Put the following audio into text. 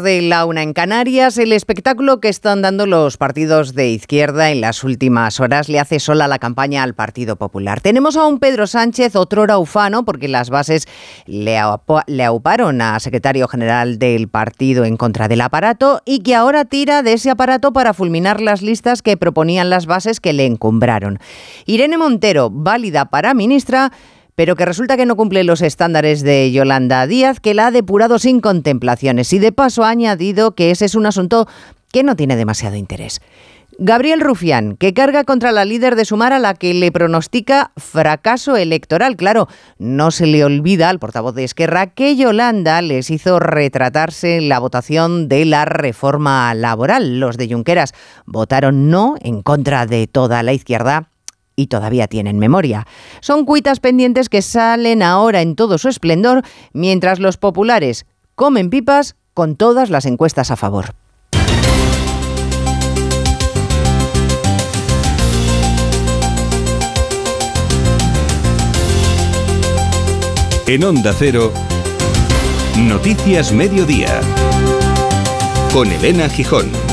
de la una en Canarias, el espectáculo que están dando los partidos de izquierda en las últimas horas le hace sola la campaña al Partido Popular. Tenemos a un Pedro Sánchez, otro ufano, porque las bases le, le auparon a secretario general del partido en contra del aparato y que ahora tira de ese aparato para fulminar las listas que proponían las bases que le encumbraron. Irene Montero, válida para ministra, pero que resulta que no cumple los estándares de Yolanda Díaz, que la ha depurado sin contemplaciones y de paso ha añadido que ese es un asunto que no tiene demasiado interés. Gabriel Rufián, que carga contra la líder de Sumar a la que le pronostica fracaso electoral. Claro, no se le olvida al portavoz de Esquerra que Yolanda les hizo retratarse la votación de la reforma laboral. Los de Junqueras votaron no en contra de toda la izquierda y todavía tienen memoria. Son cuitas pendientes que salen ahora en todo su esplendor, mientras los populares comen pipas con todas las encuestas a favor. En Onda Cero, Noticias Mediodía, con Elena Gijón.